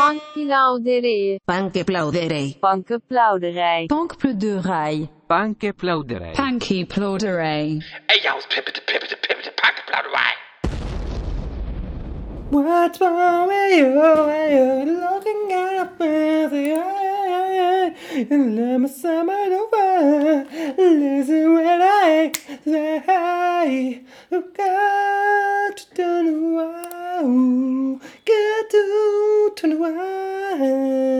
Pankplauderij. Pankplauderij. Pankplauderij. Pankplauderij. Pankplauderij. Pankplauderij. Hey, y'all, pippet, pippet, pippet, pankplauderij. Wrong with you when you're looking at me? The eye, and let me summer world. Listen when I say, you got to turn around, get to turn around.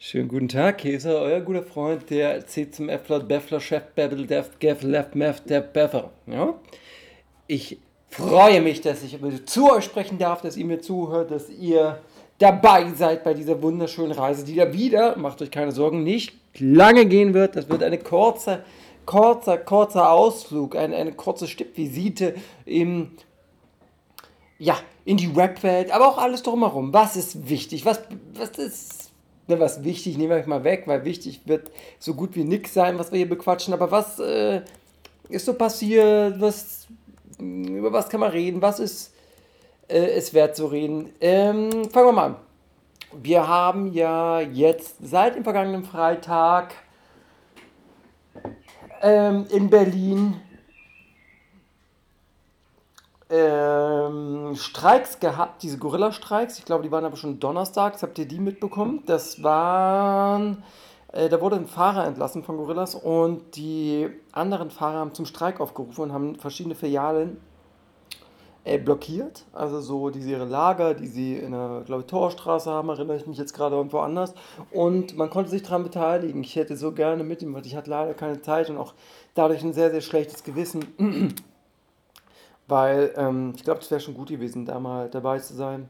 Schönen guten Tag, er, euer guter Freund, der C zum F-Laut, Beffler, Chef, Bebbel, Def, Geff, Left, Mef, der Beffer. Ja? Ich freue mich, dass ich zu euch sprechen darf, dass ihr mir zuhört, dass ihr dabei seid bei dieser wunderschönen Reise, die da wieder, macht euch keine Sorgen, nicht lange gehen wird. Das wird eine kurze, kurzer, kurzer Ausflug, eine, eine kurze Stippvisite im, ja, in die Webwelt, aber auch alles drumherum. Was ist wichtig? Was, was ist, ne, was wichtig, nehmen wir mal weg, weil wichtig wird so gut wie nichts sein, was wir hier bequatschen, aber was äh, ist so passiert, was über was kann man reden, was ist äh, es wert zu reden. Ähm, fangen wir mal an. Wir haben ja jetzt seit dem vergangenen Freitag ähm, in Berlin ähm, Streiks gehabt, diese Gorilla-Streiks. Ich glaube, die waren aber schon donnerstags. Habt ihr die mitbekommen? Das waren da wurde ein Fahrer entlassen von Gorillas und die anderen Fahrer haben zum Streik aufgerufen und haben verschiedene Filialen äh, blockiert. Also so diese ihre Lager, die sie in der, glaube ich, Torstraße haben, erinnere ich mich jetzt gerade irgendwo anders. Und man konnte sich daran beteiligen. Ich hätte so gerne mit ihm, weil ich hatte leider keine Zeit und auch dadurch ein sehr, sehr schlechtes Gewissen. weil ähm, ich glaube, es wäre schon gut gewesen, da mal dabei zu sein.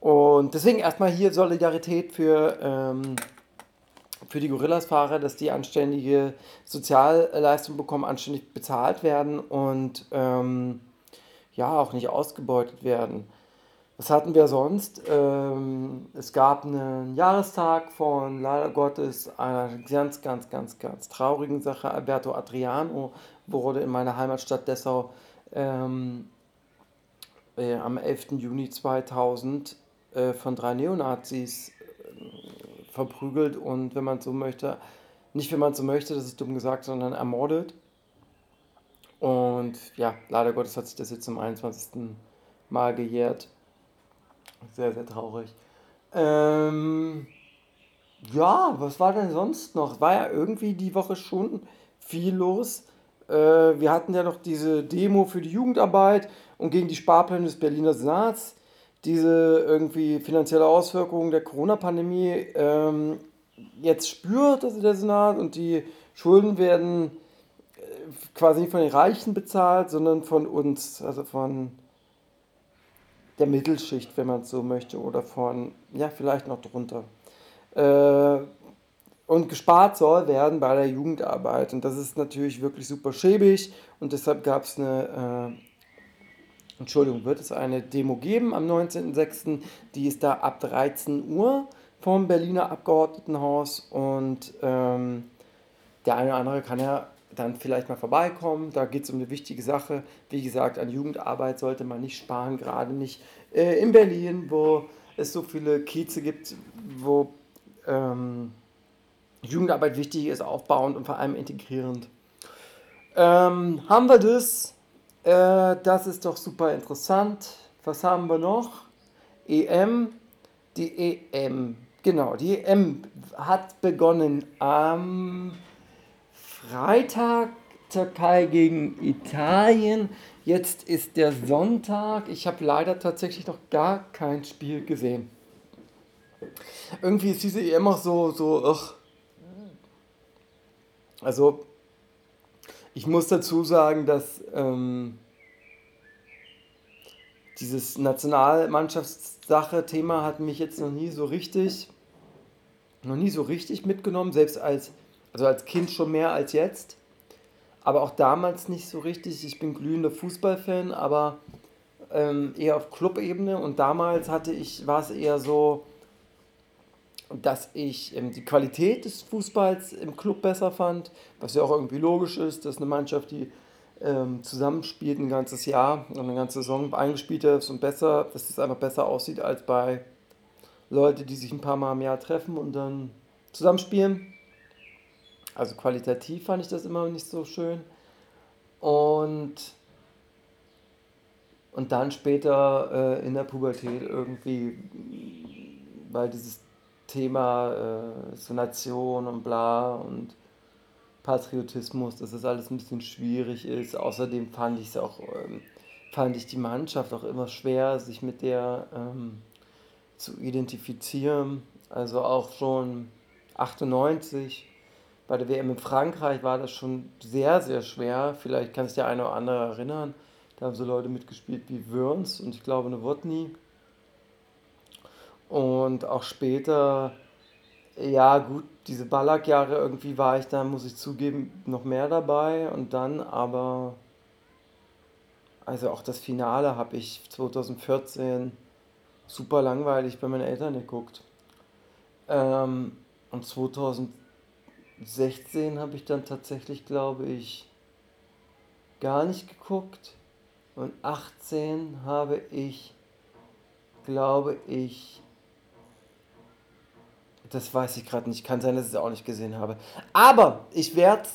Und deswegen erstmal hier Solidarität für... Ähm, für die Gorillas-Fahrer, dass die anständige Sozialleistungen bekommen, anständig bezahlt werden und ähm, ja, auch nicht ausgebeutet werden. Was hatten wir sonst? Ähm, es gab einen Jahrestag von leider Gottes einer ganz, ganz, ganz, ganz traurigen Sache. Alberto Adriano wurde in meiner Heimatstadt Dessau ähm, äh, am 11. Juni 2000 äh, von drei Neonazis verprügelt und, wenn man so möchte, nicht wenn man so möchte, das ist dumm gesagt, sondern ermordet. Und ja, leider Gottes hat sich das jetzt zum 21. Mal gejährt. Sehr, sehr traurig. Ähm, ja, was war denn sonst noch? War ja irgendwie die Woche schon viel los. Äh, wir hatten ja noch diese Demo für die Jugendarbeit und gegen die Sparpläne des Berliner Senats diese irgendwie finanzielle Auswirkungen der Corona-Pandemie ähm, jetzt spürt, also der Senat, und die Schulden werden äh, quasi nicht von den Reichen bezahlt, sondern von uns, also von der Mittelschicht, wenn man es so möchte, oder von, ja, vielleicht noch drunter. Äh, und gespart soll werden bei der Jugendarbeit. Und das ist natürlich wirklich super schäbig. Und deshalb gab es eine äh, Entschuldigung, wird es eine Demo geben am 19.06. Die ist da ab 13 Uhr vom Berliner Abgeordnetenhaus und ähm, der eine oder andere kann ja dann vielleicht mal vorbeikommen. Da geht es um eine wichtige Sache. Wie gesagt, an Jugendarbeit sollte man nicht sparen, gerade nicht äh, in Berlin, wo es so viele Kieze gibt, wo ähm, Jugendarbeit wichtig ist, aufbauend und vor allem integrierend. Ähm, haben wir das? Äh, das ist doch super interessant. Was haben wir noch? EM. Die EM. Genau, die EM hat begonnen am Freitag. Türkei gegen Italien. Jetzt ist der Sonntag. Ich habe leider tatsächlich noch gar kein Spiel gesehen. Irgendwie ist diese EM auch so, so, ach. Also, ich muss dazu sagen, dass ähm, dieses Nationalmannschaftssache-Thema hat mich jetzt noch nie so richtig, noch nie so richtig mitgenommen, selbst als, also als Kind schon mehr als jetzt. Aber auch damals nicht so richtig. Ich bin glühender Fußballfan, aber ähm, eher auf Clubebene. Und damals hatte ich, war es eher so, dass ich ähm, die Qualität des Fußballs im Club besser fand, was ja auch irgendwie logisch ist, dass eine Mannschaft, die ähm, zusammenspielt ein ganzes Jahr und eine ganze Saison eingespielt ist und besser, dass es einfach besser aussieht als bei Leute, die sich ein paar Mal im Jahr treffen und dann zusammenspielen. Also qualitativ fand ich das immer nicht so schön. Und, und dann später äh, in der Pubertät irgendwie, weil dieses Thema äh, so Nation und bla und Patriotismus, dass das alles ein bisschen schwierig ist. Außerdem fand ich es auch, ähm, fand ich die Mannschaft auch immer schwer, sich mit der ähm, zu identifizieren. Also auch schon 98 bei der WM in Frankreich war das schon sehr, sehr schwer. Vielleicht kann sich der eine oder andere erinnern. Da haben so Leute mitgespielt wie Wörns und ich glaube Nowotny. Und auch später, ja gut, diese Ballack-Jahre irgendwie war ich da, muss ich zugeben, noch mehr dabei. Und dann aber, also auch das Finale habe ich 2014 super langweilig bei meinen Eltern geguckt. Ähm, und 2016 habe ich dann tatsächlich, glaube ich, gar nicht geguckt. Und 18 habe ich, glaube ich, das weiß ich gerade nicht. Kann sein, dass ich es auch nicht gesehen habe. Aber ich werde,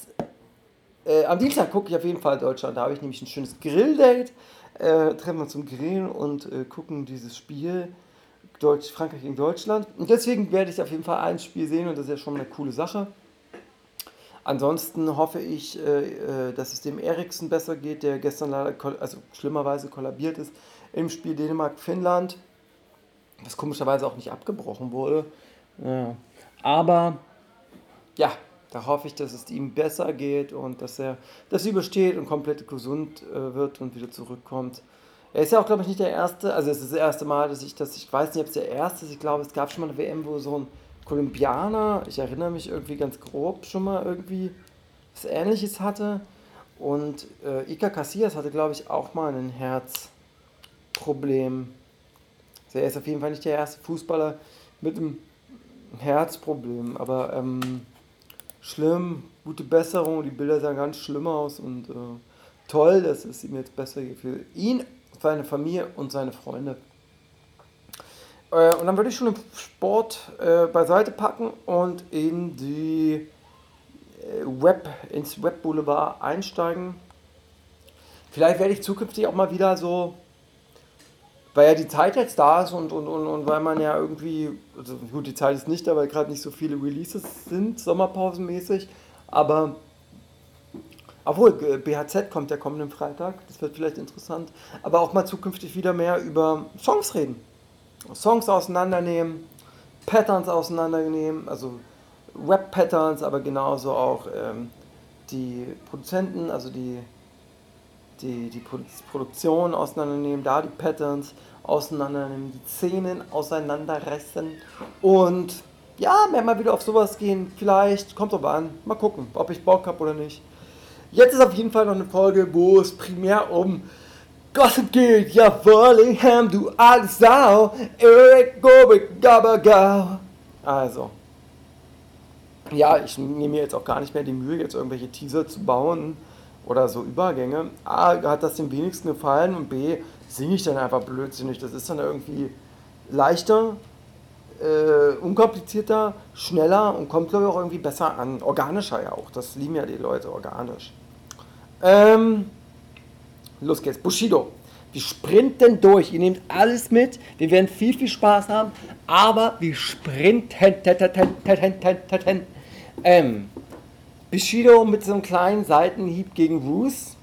äh, am Dienstag gucke ich auf jeden Fall Deutschland. Da habe ich nämlich ein schönes Grilldate. Äh, treffen wir zum Grillen und äh, gucken dieses Spiel. Deutsch, Frankreich gegen Deutschland. Und deswegen werde ich auf jeden Fall ein Spiel sehen und das ist ja schon eine coole Sache. Ansonsten hoffe ich, äh, äh, dass es dem Eriksen besser geht, der gestern leider, also schlimmerweise kollabiert ist im Spiel Dänemark-Finnland, was komischerweise auch nicht abgebrochen wurde. Ja. Aber ja, da hoffe ich, dass es ihm besser geht und dass er das übersteht und komplett gesund äh, wird und wieder zurückkommt. Er ist ja auch, glaube ich, nicht der Erste, also es ist das erste Mal, dass ich das, ich weiß nicht, ob es der Erste ist, ich glaube, es gab schon mal eine WM, wo so ein Kolumbianer, ich erinnere mich irgendwie ganz grob schon mal irgendwie was Ähnliches hatte. Und äh, Iker Casillas hatte, glaube ich, auch mal ein Herzproblem. Also er ist auf jeden Fall nicht der erste Fußballer mit einem Herzproblem, aber ähm, schlimm, gute Besserung, die Bilder sahen ganz schlimm aus und äh, toll, dass es ihm jetzt besser geht für ihn, seine Familie und seine Freunde. Äh, und dann würde ich schon den Sport äh, beiseite packen und in die äh, Web, ins Web Boulevard einsteigen. Vielleicht werde ich zukünftig auch mal wieder so weil ja die Zeit jetzt da ist und, und, und, und weil man ja irgendwie, also gut, die Zeit ist nicht da, weil gerade nicht so viele Releases sind, sommerpausenmäßig, aber obwohl, BHZ kommt ja kommenden Freitag, das wird vielleicht interessant, aber auch mal zukünftig wieder mehr über Songs reden. Songs auseinandernehmen, Patterns auseinandernehmen, also Rap-Patterns, aber genauso auch ähm, die Produzenten, also die die, die Produktion auseinandernehmen, da die Patterns auseinandernehmen, die Szenen auseinanderreißen und ja, mehr mal wieder auf sowas gehen. Vielleicht, kommt aber an, mal gucken, ob ich Bock habe oder nicht. Jetzt ist auf jeden Fall noch eine Folge, wo es primär um Gossip geht. Ja, Wallingham, du alte Sau. Eric Gobick, Gabagau. Also. Ja, ich nehme mir jetzt auch gar nicht mehr die Mühe, jetzt irgendwelche Teaser zu bauen oder so Übergänge. A, hat das dem wenigsten gefallen und B, singe ich dann einfach blödsinnig. Das ist dann irgendwie leichter, äh, unkomplizierter, schneller und kommt, glaube ich, auch irgendwie besser an. Organischer ja auch. Das lieben ja die Leute organisch. Ähm, los geht's. Bushido. Wir sprinten durch. Ihr nehmt alles mit. Wir werden viel, viel Spaß haben. Aber wir sprinten. Ähm, Bushido mit so einem kleinen Seitenhieb gegen Roos.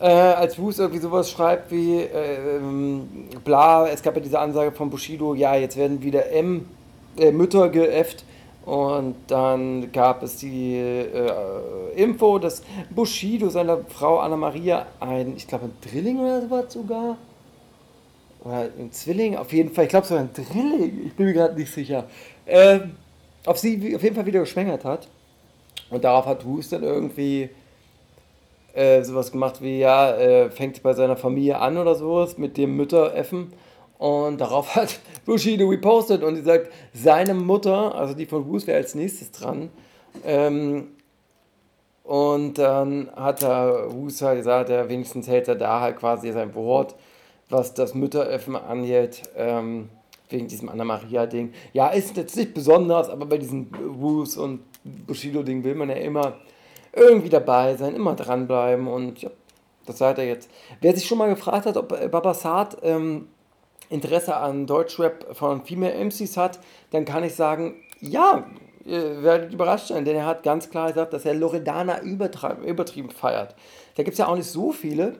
Äh, als Roos irgendwie sowas schreibt wie, äh, ähm, bla, es gab ja diese Ansage von Bushido, ja, jetzt werden wieder M, äh, Mütter geäfft. Und dann gab es die äh, Info, dass Bushido seiner Frau Anna Maria ein, ich glaube, ein Drilling oder sowas sogar. Oder ein Zwilling, auf jeden Fall, ich glaube sogar ein Drilling, ich bin mir gerade nicht sicher. Ähm, auf sie auf jeden Fall wieder geschwängert hat. Und darauf hat Hus dann irgendwie äh, sowas gemacht wie, ja, äh, fängt bei seiner Familie an oder sowas mit dem Müttereffen. Und darauf hat Bushido repostet und sie sagt, seine Mutter, also die von Hus wäre als nächstes dran, ähm, Und dann hat der Huser gesagt, er wenigstens hält er da halt quasi sein Wort, was das Mütteröffnen angeht, ähm, wegen diesem Anna-Maria-Ding. Ja, ist jetzt nicht besonders, aber bei diesem Wus und Bushido-Ding will man ja immer irgendwie dabei sein, immer dranbleiben und ja, das seid ihr jetzt. Wer sich schon mal gefragt hat, ob Babasat ähm, Interesse an Deutschrap von Female MCs hat, dann kann ich sagen, ja, ihr werdet überrascht sein, denn er hat ganz klar gesagt, dass er Loredana übertrieben feiert. Da gibt es ja auch nicht so viele,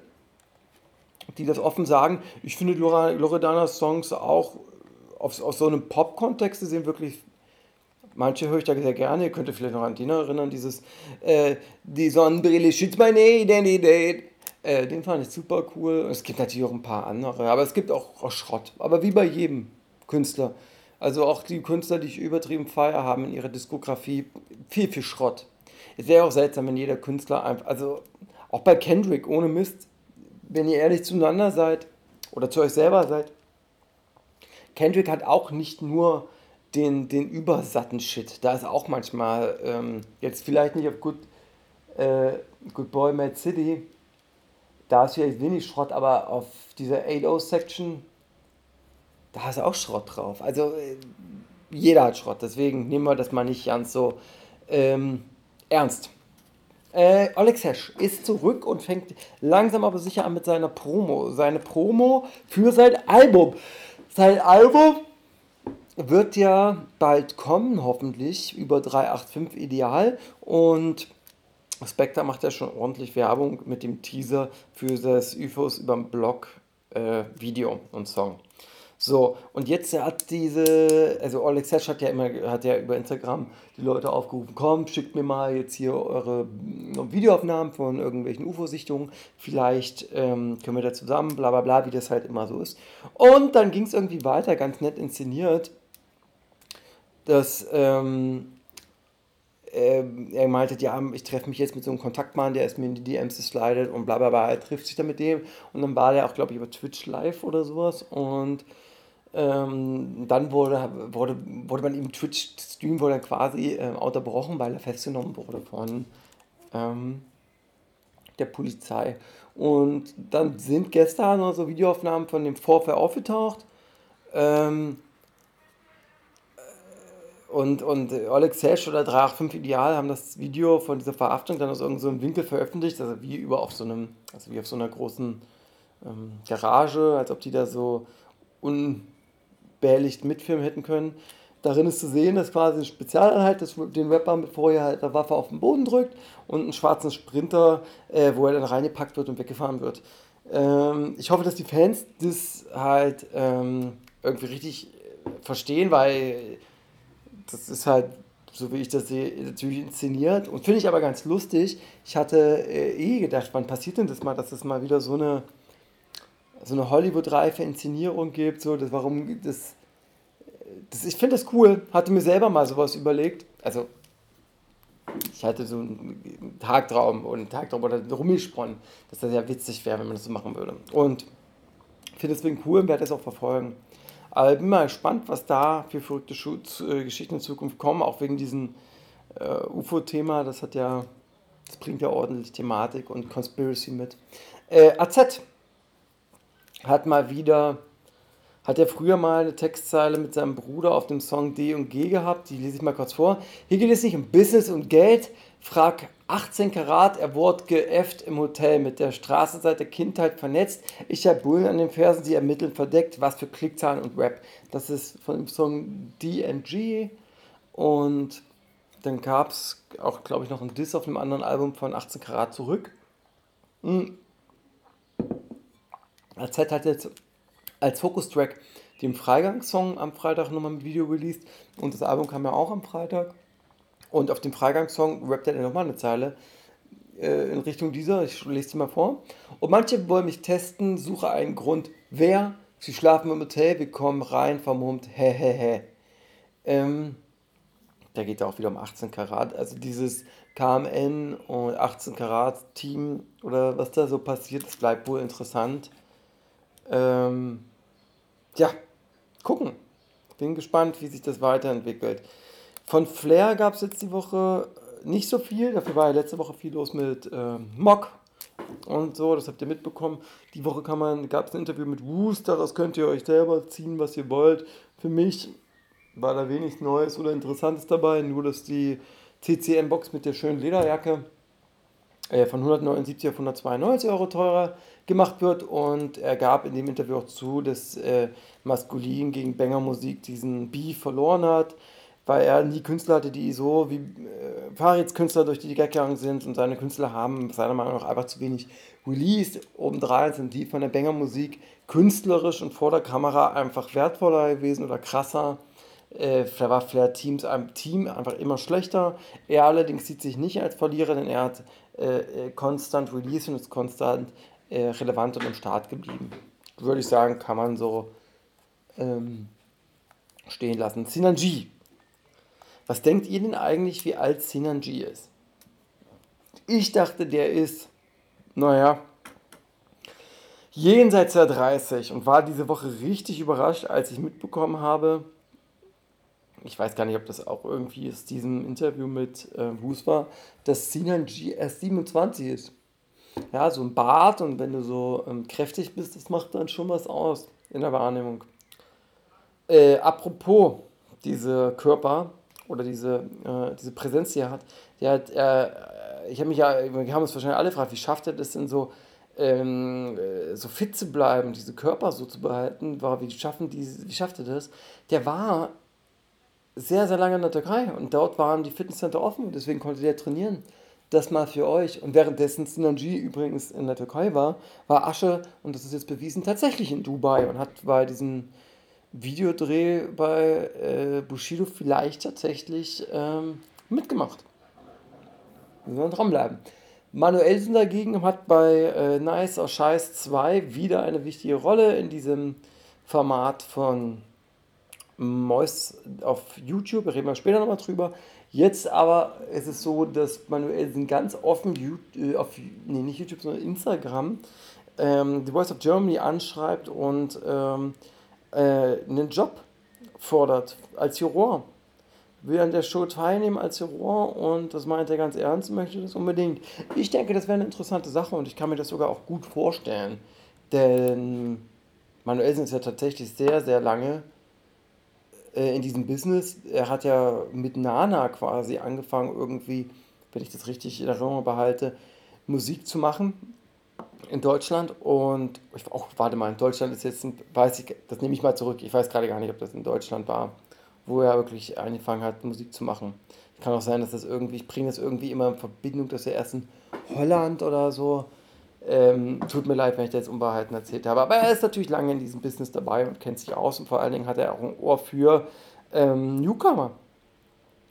die das offen sagen. Ich finde Loredanas Songs auch auf, aus so einem Pop-Kontext gesehen wirklich manche höre ich da sehr gerne. Ihr könnt euch vielleicht noch an Dina erinnern, dieses äh, Die Sonnenbrille schützt meine Identität. Äh, den fand ich super cool. Es gibt natürlich auch ein paar andere, aber es gibt auch, auch Schrott. Aber wie bei jedem Künstler. Also auch die Künstler, die ich übertrieben feiere, haben in ihrer Diskografie viel, viel Schrott. Es wäre auch seltsam, wenn jeder Künstler einfach, also auch bei Kendrick, ohne Mist, wenn ihr ehrlich zueinander seid oder zu euch selber seid, Kendrick hat auch nicht nur den, den übersatten Shit. Da ist auch manchmal, ähm, jetzt vielleicht nicht auf Good, äh, Good Boy Mad City, da ist vielleicht wenig Schrott, aber auf dieser 8-0-Section, da ist auch Schrott drauf. Also äh, jeder hat Schrott, deswegen nehmen wir das mal nicht ganz so ähm, ernst. Äh, Alex Hesch ist zurück und fängt langsam aber sicher an mit seiner Promo. Seine Promo für sein Album. Sein Album wird ja bald kommen, hoffentlich, über 385 Ideal. Und Spectre macht ja schon ordentlich Werbung mit dem Teaser für das UFOs über dem Blog äh, Video und Song. So, und jetzt hat diese, also Alex Hesch hat ja immer, hat ja über Instagram die Leute aufgerufen, komm, schickt mir mal jetzt hier eure Videoaufnahmen von irgendwelchen UFO-Sichtungen, vielleicht ähm, können wir da zusammen, bla bla bla, wie das halt immer so ist. Und dann ging es irgendwie weiter, ganz nett inszeniert, dass ähm, äh, er meinte, ja, ich treffe mich jetzt mit so einem Kontaktmann, der ist mir in die DMs geslidet und bla bla bla, er trifft sich dann mit dem und dann war der auch, glaube ich, über Twitch live oder sowas und ähm, dann wurde, wurde, wurde man im Twitch-Stream wurde dann quasi äh, unterbrochen, weil er festgenommen wurde von ähm, der Polizei. Und dann sind gestern noch so Videoaufnahmen von dem Vorfall aufgetaucht. Ähm, und, und Alex Hesch oder 385 Ideal haben das Video von dieser Verhaftung dann aus irgendeinem so Winkel veröffentlicht, also wie über auf so einem, also wie auf so einer großen ähm, Garage, als ob die da so unbehelligt mitfilmen hätten können. Darin ist zu sehen, dass quasi eine Spezialeinheit den Rapper mit vorher halt der Waffe auf den Boden drückt und einen schwarzen Sprinter, äh, wo er dann reingepackt wird und weggefahren wird. Ähm, ich hoffe, dass die Fans das halt ähm, irgendwie richtig verstehen, weil das ist halt, so wie ich das sehe, natürlich inszeniert und finde ich aber ganz lustig. Ich hatte äh, eh gedacht, wann passiert denn das mal, dass es mal wieder so eine, so eine Hollywood-reife Inszenierung gibt, so, das, warum das, das ich finde das cool, hatte mir selber mal sowas überlegt, also ich hatte so einen Tagtraum und einen Tagtraum oder rumgesponnen, dass das ja witzig wäre, wenn man das so machen würde. Und finde deswegen cool und werde das auch verfolgen. Aber bin mal gespannt, was da für verrückte äh, Geschichten in Zukunft kommen, auch wegen diesem äh, UFO-Thema. Das hat ja, das bringt ja ordentlich Thematik und Conspiracy mit. Äh, AZ hat mal wieder, hat er früher mal eine Textzeile mit seinem Bruder auf dem Song D und G gehabt, die lese ich mal kurz vor. Hier geht es nicht um Business und Geld, frag 18 Karat, er wurde geäfft im Hotel, mit der Straße seit der Kindheit vernetzt. Ich habe Bullen an den Fersen, sie ermitteln verdeckt, was für Klickzahlen und Rap. Das ist von dem Song DNG und dann gab es auch, glaube ich, noch ein Diss auf einem anderen Album von 18 Karat zurück. Mhm. AZ hat jetzt als Fokustrack den Freigang-Song am Freitag nochmal mit Video released und das Album kam ja auch am Freitag. Und auf dem Freigangssong rappt er dann nochmal eine Zeile äh, in Richtung dieser. Ich lese sie mal vor. Und manche wollen mich testen, suche einen Grund. Wer? Sie schlafen im Hotel, wir kommen rein, vermummt, hä, hä, hä. Ähm, da geht es auch wieder um 18 Karat. Also dieses KMN und 18 Karat Team oder was da so passiert, das bleibt wohl interessant. Ähm, ja, gucken. Bin gespannt, wie sich das weiterentwickelt. Von Flair gab es jetzt die Woche nicht so viel. Dafür war ja letzte Woche viel los mit ähm, Mock und so. Das habt ihr mitbekommen. Die Woche gab es ein Interview mit Woost. Daraus könnt ihr euch selber ziehen, was ihr wollt. Für mich war da wenig Neues oder Interessantes dabei. Nur, dass die CCM-Box mit der schönen Lederjacke äh, von 179 auf 192 Euro teurer gemacht wird. Und er gab in dem Interview auch zu, dass äh, Maskulin gegen Banger Musik diesen Beef verloren hat weil er nie Künstler hatte, die so wie äh, Farids Künstler durch die gegangen sind und seine Künstler haben seiner Meinung nach einfach zu wenig Release. Obendrein sind die von der Banger Musik künstlerisch und vor der Kamera einfach wertvoller gewesen oder krasser. Äh, da war vielleicht Teams, ein Team einfach immer schlechter. Er allerdings sieht sich nicht als Verlierer, denn er hat äh, äh konstant Release und ist konstant äh, relevant und im Start geblieben. Würde ich sagen, kann man so ähm, stehen lassen. Sinan G was denkt ihr denn eigentlich, wie alt Sinan G ist? Ich dachte, der ist, naja, jenseits der 30 und war diese Woche richtig überrascht, als ich mitbekommen habe, ich weiß gar nicht, ob das auch irgendwie aus diesem Interview mit äh, Wus war, dass Sinan G erst 27 ist. Ja, so ein Bart und wenn du so ähm, kräftig bist, das macht dann schon was aus in der Wahrnehmung. Äh, apropos diese Körper, oder diese, äh, diese Präsenz, die er hat, die hat äh, ich habe mich ja, wir haben uns wahrscheinlich alle gefragt, wie schafft er das denn so, ähm, äh, so fit zu bleiben, diese Körper so zu behalten, war, wie, schaffen die, wie schafft er das? Der war sehr, sehr lange in der Türkei und dort waren die Fitnesscenter offen deswegen konnte der trainieren. Das mal für euch. Und währenddessen Sinanji übrigens in der Türkei war, war Asche, und das ist jetzt bewiesen, tatsächlich in Dubai und hat bei diesen Videodreh bei äh, Bushido vielleicht tatsächlich ähm, mitgemacht. Wir sollen dranbleiben. Manuelsen dagegen hat bei äh, Nice aus Scheiß 2 wieder eine wichtige Rolle in diesem Format von Mois auf YouTube. Da reden wir später nochmal drüber. Jetzt aber ist es so, dass Manuelsen ganz offen äh, auf, nee, nicht YouTube, sondern Instagram ähm, The Voice of Germany anschreibt und ähm, äh, einen Job fordert als Juror. Will an der Show teilnehmen als Juror und das meint er ganz ernst, möchte das unbedingt. Ich denke, das wäre eine interessante Sache und ich kann mir das sogar auch gut vorstellen. Denn Manuelsen ist ja tatsächlich sehr, sehr lange äh, in diesem Business. Er hat ja mit Nana quasi angefangen, irgendwie, wenn ich das richtig in Erinnerung behalte, Musik zu machen in Deutschland und ich, auch, warte mal, in Deutschland ist jetzt, ein, weiß ich, das nehme ich mal zurück, ich weiß gerade gar nicht, ob das in Deutschland war, wo er wirklich angefangen hat, Musik zu machen. Kann auch sein, dass das irgendwie, ich bringe das irgendwie immer in Verbindung, dass er erst in Holland oder so, ähm, tut mir leid, wenn ich da jetzt Unwahrheiten erzählt habe, aber er ist natürlich lange in diesem Business dabei und kennt sich aus. Und vor allen Dingen hat er auch ein Ohr für ähm, Newcomer.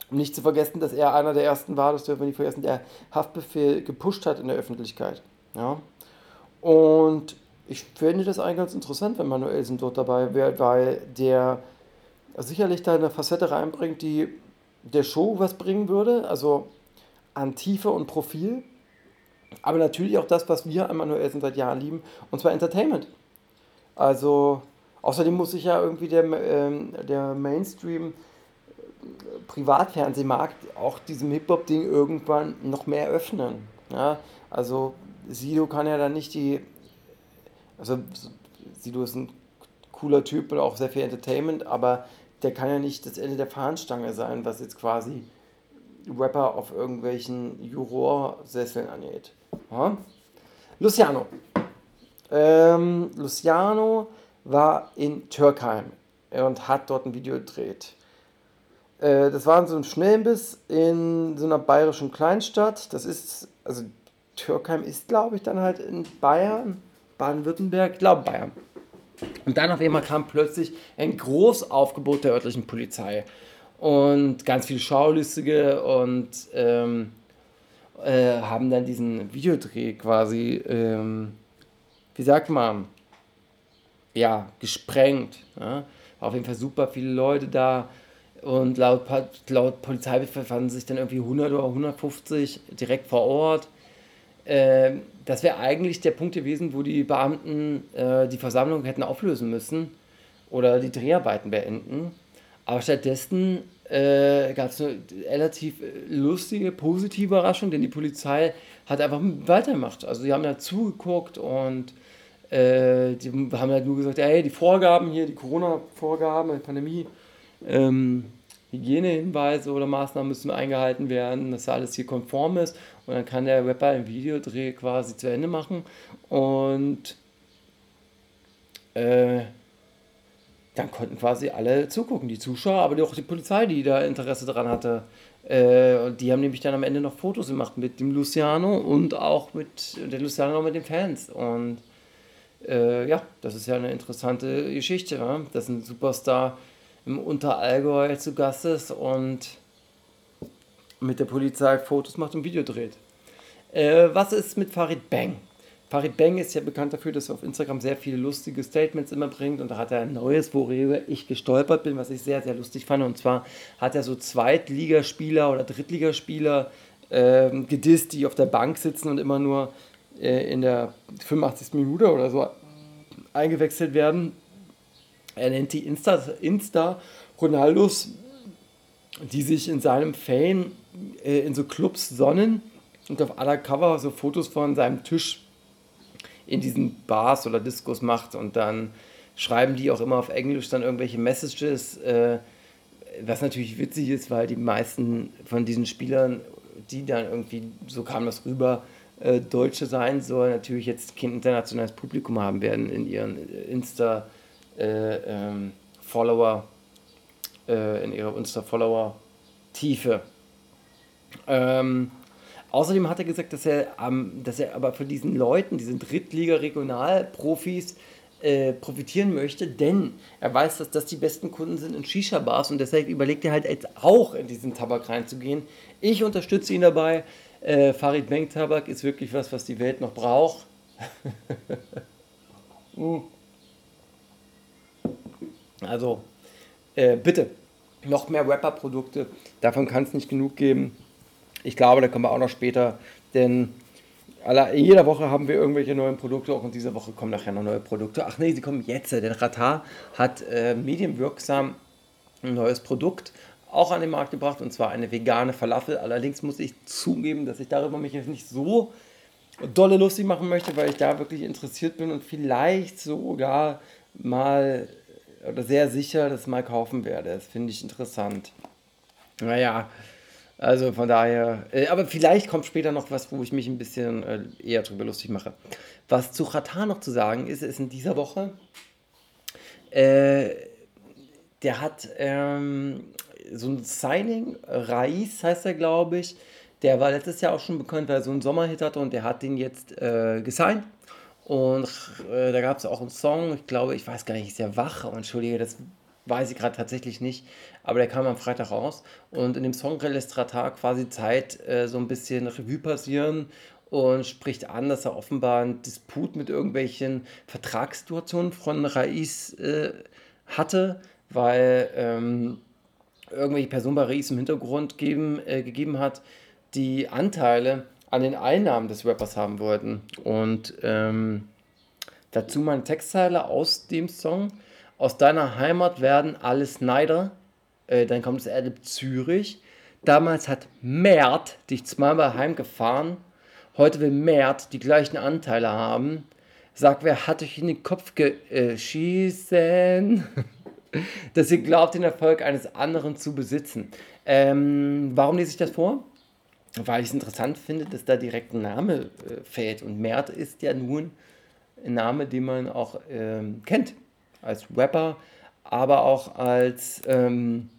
Um nicht zu vergessen, dass er einer der ersten war, das dürfen wir nicht vergessen, der Haftbefehl gepusht hat in der Öffentlichkeit. Ja, und ich finde das eigentlich ganz interessant, wenn Manuelsen dort dabei wäre, weil der sicherlich da eine Facette reinbringt, die der Show was bringen würde, also an Tiefe und Profil, aber natürlich auch das, was wir an Manuelsen seit Jahren lieben, und zwar Entertainment. Also außerdem muss sich ja irgendwie der, ähm, der Mainstream äh, Privatfernsehmarkt auch diesem Hip-Hop-Ding irgendwann noch mehr öffnen. Ja? Also Sido kann ja dann nicht die. Also, Sido ist ein cooler Typ und auch sehr viel Entertainment, aber der kann ja nicht das Ende der Fahnenstange sein, was jetzt quasi Rapper auf irgendwelchen Jurorsesseln angeht. Ja? Luciano. Ähm, Luciano war in Türkheim und hat dort ein Video gedreht. Äh, das war so ein Schnellbiss in so einer bayerischen Kleinstadt. Das ist, also Türkheim ist, glaube ich, dann halt in Bayern, Baden-Württemberg, glaube Bayern. Und dann auf einmal kam plötzlich ein Großaufgebot der örtlichen Polizei und ganz viele Schaulustige und ähm, äh, haben dann diesen Videodreh quasi, ähm, wie sagt man, ja, gesprengt. Ja? War auf jeden Fall super viele Leute da und laut, laut Polizei befanden sich dann irgendwie 100 oder 150 direkt vor Ort. Ähm, das wäre eigentlich der Punkt gewesen, wo die Beamten äh, die Versammlung hätten auflösen müssen oder die Dreharbeiten beenden. Aber stattdessen äh, gab es eine relativ äh, lustige, positive Überraschung, denn die Polizei hat einfach weitergemacht. Also die haben da zugeguckt und äh, die haben halt nur gesagt, ey, die Vorgaben hier, die Corona-Vorgaben, die Pandemie, ähm, Hygienehinweise oder Maßnahmen müssen eingehalten werden, dass alles hier konform ist. Und dann kann der Rapper ein Videodreh quasi zu Ende machen. Und äh, dann konnten quasi alle zugucken, die Zuschauer, aber auch die Polizei, die da Interesse daran hatte. Äh, die haben nämlich dann am Ende noch Fotos gemacht mit dem Luciano und auch mit der Luciano mit den Fans. Und äh, ja, das ist ja eine interessante Geschichte, ja? dass ein Superstar im Unterallgäu zu Gast ist und mit der Polizei Fotos macht und Video dreht. Äh, was ist mit Farid Bang? Farid Bang ist ja bekannt dafür, dass er auf Instagram sehr viele lustige Statements immer bringt und da hat er ein neues, worüber ich gestolpert bin, was ich sehr, sehr lustig fand. Und zwar hat er so Zweitligaspieler oder Drittligaspieler ähm, gedisst, die auf der Bank sitzen und immer nur äh, in der 85. Minute oder so eingewechselt werden. Er nennt die Insta, Insta Ronaldos, die sich in seinem Fame äh, in so Clubs sonnen und auf aller Cover so Fotos von seinem Tisch in diesen Bars oder Discos macht und dann schreiben die auch immer auf Englisch dann irgendwelche Messages, äh, was natürlich witzig ist, weil die meisten von diesen Spielern, die dann irgendwie, so kam das rüber, äh, Deutsche sein soll, natürlich jetzt kein internationales Publikum haben werden in ihren Insta- äh, ähm, Follower, äh, in ihrer Insta-Follower-Tiefe. Ähm, außerdem hat er gesagt, dass er, ähm, dass er aber für diesen Leuten, diesen Drittliga-Regionalprofis, äh, profitieren möchte, denn er weiß, dass das die besten Kunden sind in Shisha-Bars und deshalb überlegt er halt jetzt auch in diesen Tabak reinzugehen. Ich unterstütze ihn dabei. Äh, Farid Bang Tabak ist wirklich was, was die Welt noch braucht. mm. Also, äh, bitte, noch mehr Rapper-Produkte. Davon kann es nicht genug geben. Ich glaube, da kommen wir auch noch später, denn aller, jeder Woche haben wir irgendwelche neuen Produkte, auch in dieser Woche kommen nachher noch neue Produkte. Ach nee, sie kommen jetzt, denn Ratar hat äh, medienwirksam ein neues Produkt auch an den Markt gebracht und zwar eine vegane Falafel. Allerdings muss ich zugeben, dass ich darüber mich jetzt nicht so dolle lustig machen möchte, weil ich da wirklich interessiert bin und vielleicht sogar mal oder sehr sicher das mal kaufen werde. Das finde ich interessant. Naja, also von daher, äh, aber vielleicht kommt später noch was, wo ich mich ein bisschen äh, eher drüber lustig mache. Was zu Qatar noch zu sagen ist, ist in dieser Woche, äh, der hat ähm, so ein Signing, Raiz heißt er, glaube ich. Der war letztes Jahr auch schon bekannt, weil er so einen Sommerhit hatte und der hat den jetzt äh, gesigned. Und äh, da gab es auch einen Song, ich glaube, ich weiß gar nicht, ist der wach? Oh, entschuldige, das weiß ich gerade tatsächlich nicht. Aber der kam am Freitag raus. Und in dem Song lässt quasi Zeit, äh, so ein bisschen Revue passieren und spricht an, dass er offenbar einen Disput mit irgendwelchen Vertragssituationen von Raiz äh, hatte, weil ähm, irgendwelche Personen bei Raiz im Hintergrund geben, äh, gegeben hat, die Anteile an den Einnahmen des Rappers haben wollten. Und ähm, dazu meine Textzeile aus dem Song. Aus deiner Heimat werden alle Snyder. Äh, dann kommt es Adlib Zürich. Damals hat Mert dich zweimal heimgefahren. Heute will Mert die gleichen Anteile haben. Sag, wer hat euch in den Kopf geschießen? dass ihr glaubt, den Erfolg eines anderen zu besitzen. Ähm, warum lese ich das vor? weil ich es interessant finde, dass da direkt ein Name äh, fällt. Und Mert ist ja nun ein Name, den man auch ähm, kennt. Als Rapper, aber auch als ähm,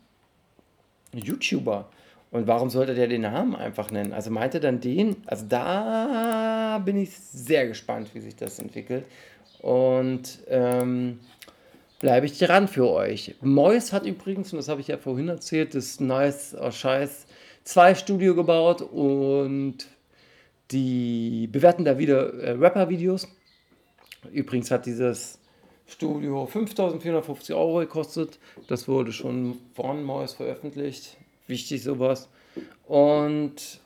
YouTuber. Und warum sollte der den Namen einfach nennen? Also meinte dann den, also da bin ich sehr gespannt, wie sich das entwickelt. Und ähm, bleibe ich dran für euch. Mois hat übrigens, und das habe ich ja vorhin erzählt, das Nice oh Scheiß zwei Studio gebaut und die bewerten da wieder äh, Rapper-Videos. Übrigens hat dieses Studio 5450 Euro gekostet. Das wurde schon von Mois veröffentlicht. Wichtig sowas. Und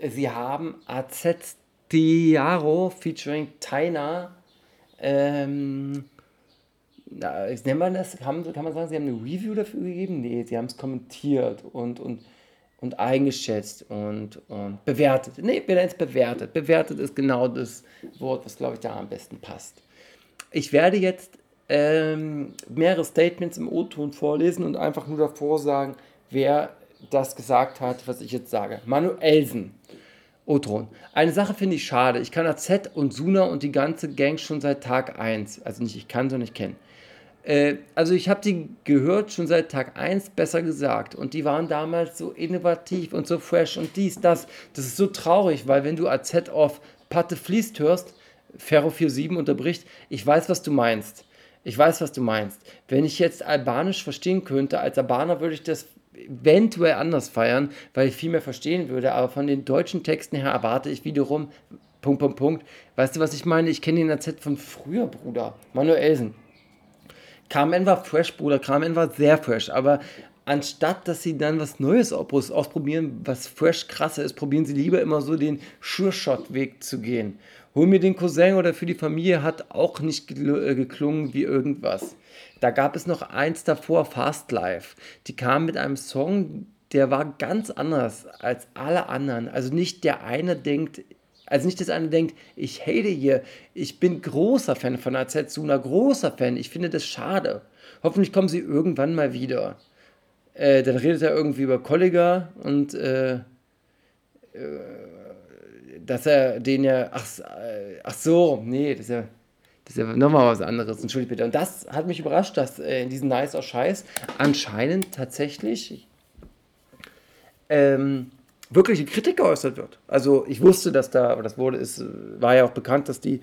sie haben AZ Diaro featuring Taina ähm, na, nennt man das, haben, kann man sagen, sie haben eine Review dafür gegeben? Nee, sie haben es kommentiert und, und, und eingeschätzt und, und bewertet. Nee, wir nennen es bewertet. Bewertet ist genau das Wort, was, glaube ich, da am besten passt. Ich werde jetzt ähm, mehrere Statements im O-Ton vorlesen und einfach nur davor sagen, wer das gesagt hat, was ich jetzt sage. Manuelsen. O-Ton. Eine Sache finde ich schade. Ich kann AZ und Suna und die ganze Gang schon seit Tag 1. Also nicht ich kann, sondern ich kenne. Äh, also ich habe die gehört schon seit Tag 1, besser gesagt. Und die waren damals so innovativ und so fresh und dies, das. Das ist so traurig, weil wenn du AZ auf Patte fließt hörst, Ferro 47 unterbricht, ich weiß, was du meinst. Ich weiß, was du meinst. Wenn ich jetzt Albanisch verstehen könnte, als Albaner würde ich das eventuell anders feiern, weil ich viel mehr verstehen würde. Aber von den deutschen Texten her erwarte ich wiederum, Punkt, Punkt, Punkt. Weißt du, was ich meine? Ich kenne den AZ von früher, Bruder. Manuelsen. KMN war fresh, Bruder. KMN war sehr fresh. Aber anstatt dass sie dann was Neues ausprobieren, was fresh krasser ist, probieren sie lieber immer so den Sure-Shot-Weg zu gehen. Hol mir den Cousin oder für die Familie hat auch nicht äh, geklungen wie irgendwas. Da gab es noch eins davor, Fast Life. Die kam mit einem Song, der war ganz anders als alle anderen. Also nicht der eine denkt, also nicht das eine denkt, ich hate hier, ich bin großer Fan von Azetsuna, großer Fan, ich finde das schade. Hoffentlich kommen sie irgendwann mal wieder. Äh, dann redet er irgendwie über Kollega und äh, äh, dass er den ja, ach, äh, ach so, nee, das ist ja das ist ja nochmal was anderes. Entschuldigt bitte. Und das hat mich überrascht, dass äh, in diesem Nice or Scheiß anscheinend tatsächlich ähm, wirkliche Kritik geäußert wird. Also ich wusste, dass da, aber das wurde, ist, war ja auch bekannt, dass die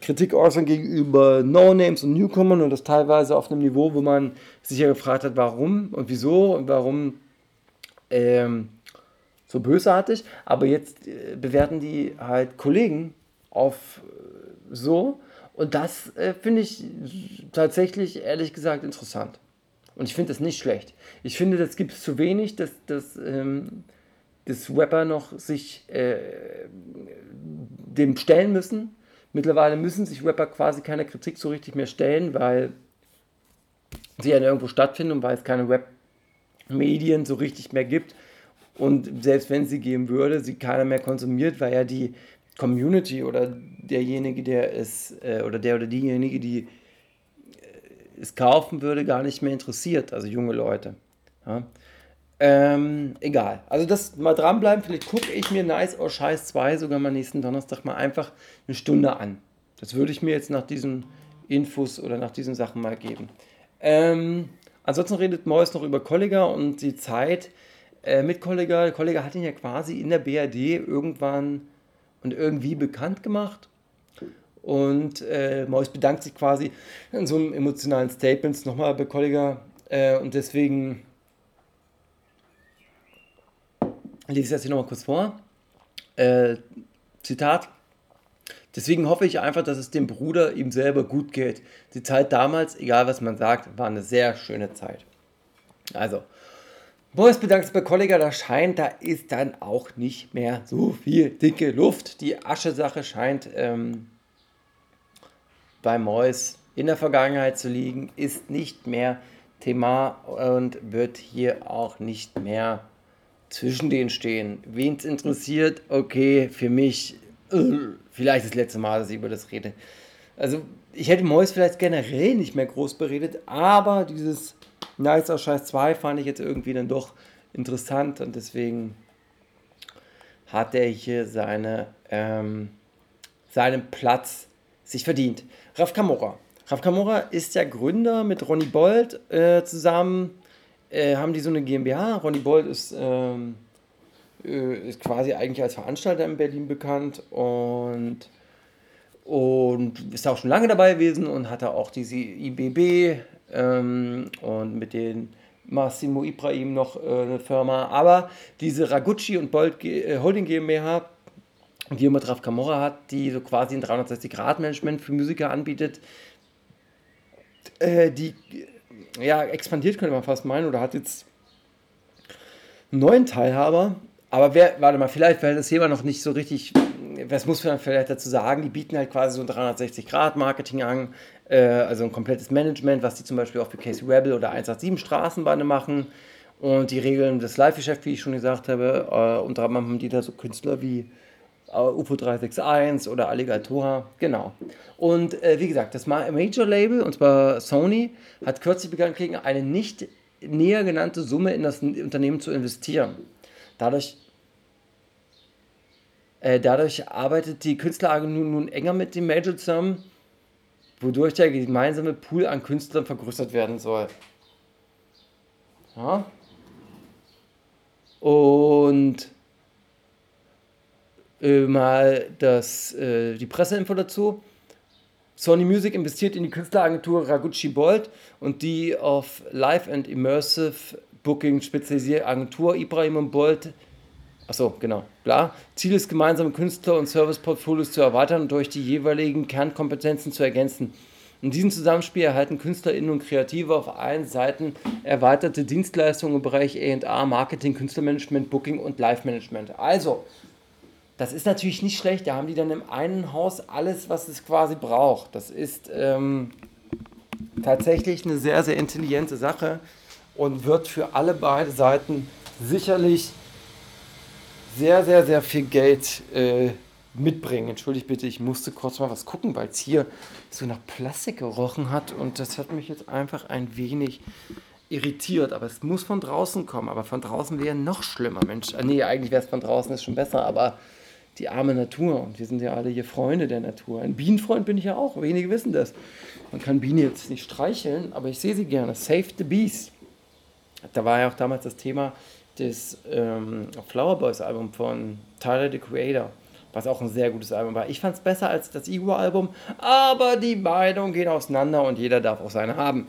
Kritik äußern gegenüber No-Names und Newcomern und das teilweise auf einem Niveau, wo man sich ja gefragt hat, warum und wieso und warum ähm, so bösartig. Aber jetzt äh, bewerten die halt Kollegen auf äh, so und das äh, finde ich tatsächlich, ehrlich gesagt, interessant. Und ich finde das nicht schlecht. Ich finde, das gibt es zu wenig, dass, dass, ähm, dass Rapper noch sich äh, dem stellen müssen. Mittlerweile müssen sich Rapper quasi keiner Kritik so richtig mehr stellen, weil sie ja irgendwo stattfinden und weil es keine Rap-Medien so richtig mehr gibt. Und selbst wenn sie geben würde, sie keiner mehr konsumiert, weil ja die Community oder derjenige, der es, äh, oder der oder diejenige, die äh, es kaufen würde, gar nicht mehr interessiert, also junge Leute. Ja. Ähm, egal. Also das mal dranbleiben, vielleicht gucke ich mir Nice or Scheiß 2 sogar mal nächsten Donnerstag mal einfach eine Stunde an. Das würde ich mir jetzt nach diesen Infos oder nach diesen Sachen mal geben. Ähm, ansonsten redet Mois noch über Kollega und die Zeit äh, mit Kollega. Kollega hat ihn ja quasi in der BRD irgendwann und irgendwie bekannt gemacht. Und äh, Maus bedankt sich quasi in so einem emotionalen Statement nochmal bei Kollega. Äh, und deswegen lese ich das hier nochmal kurz vor. Äh, Zitat. Deswegen hoffe ich einfach, dass es dem Bruder ihm selber gut geht. Die Zeit damals, egal was man sagt, war eine sehr schöne Zeit. Also, Boris bedankt sich bei Kollega, da scheint, da ist dann auch nicht mehr so viel dicke Luft. Die Asche-Sache scheint ähm, bei Mois in der Vergangenheit zu liegen, ist nicht mehr Thema und wird hier auch nicht mehr zwischen denen stehen. Wen es interessiert, okay, für mich äh, vielleicht das letzte Mal, dass ich über das rede. Also ich hätte Mois vielleicht generell nicht mehr groß beredet, aber dieses Nice aus Scheiß 2 fand ich jetzt irgendwie dann doch interessant und deswegen hat er hier seine, ähm, seinen Platz sich verdient. Raf Kamora. Raf Kamora ist ja Gründer mit Ronny Bold äh, zusammen. Äh, haben die so eine GmbH. Ronny Bold ist, ähm, äh, ist quasi eigentlich als Veranstalter in Berlin bekannt und, und ist auch schon lange dabei gewesen und hatte auch diese IBB ähm, und mit den Massimo Ibrahim noch äh, eine Firma. Aber diese Ragucci und Bolt äh, Holding GmbH, die immer Raf Camorra hat, die so quasi ein 360-Grad-Management für Musiker anbietet, äh, die ja expandiert, könnte man fast meinen, oder hat jetzt einen neuen Teilhaber. Aber wer, warte mal, vielleicht, weil das Thema noch nicht so richtig, was muss man vielleicht dazu sagen, die bieten halt quasi so ein 360-Grad-Marketing an, Äh, also ein komplettes Management, was die zum Beispiel auch für Casey Rebel oder 187 Straßenbahnen machen. Und die regeln das Live-Geschäft, wie ich schon gesagt habe. Äh, unter anderem haben die da so Künstler wie UFO 361 oder Alligator. Genau. Und äh, wie gesagt, das Major-Label, und zwar Sony, hat kürzlich begann, eine nicht näher genannte Summe in das Unternehmen zu investieren. Dadurch äh, dadurch arbeitet die Künstleragentur nun enger mit dem Major zusammen, wodurch der gemeinsame Pool an Künstlern vergrößert werden soll. Ja. Und äh, mal das, äh, die Presseinfo dazu. Sony Music investiert in die Künstleragentur Ragucci Bolt und die auf Live and Immersive Booking spezialisierte Agentur Ibrahim und Bolt. Achso, genau, klar. Ziel ist, gemeinsame Künstler- und Serviceportfolios zu erweitern und durch die jeweiligen Kernkompetenzen zu ergänzen. In diesem Zusammenspiel erhalten KünstlerInnen und Kreative auf allen Seiten erweiterte Dienstleistungen im Bereich A&A, Marketing, Künstlermanagement, Booking und Live-Management. Also, das ist natürlich nicht schlecht. Da haben die dann im einen Haus alles, was es quasi braucht. Das ist ähm, tatsächlich eine sehr, sehr intelligente Sache und wird für alle beide Seiten sicherlich sehr, sehr, sehr viel Geld äh, mitbringen. Entschuldigt bitte, ich musste kurz mal was gucken, weil es hier so nach Plastik gerochen hat und das hat mich jetzt einfach ein wenig irritiert. Aber es muss von draußen kommen. Aber von draußen wäre noch schlimmer, Mensch. Ah, nee, eigentlich wäre es von draußen ist schon besser, aber die arme Natur. Und wir sind ja alle hier Freunde der Natur. Ein Bienenfreund bin ich ja auch. Wenige wissen das. Man kann Bienen jetzt nicht streicheln, aber ich sehe sie gerne. Save the Bees. Da war ja auch damals das Thema des ähm, Flower Boys Album von Tyler the Creator, was auch ein sehr gutes Album war. Ich fand es besser als das Igor-Album, aber die Meinungen gehen auseinander und jeder darf auch seine haben.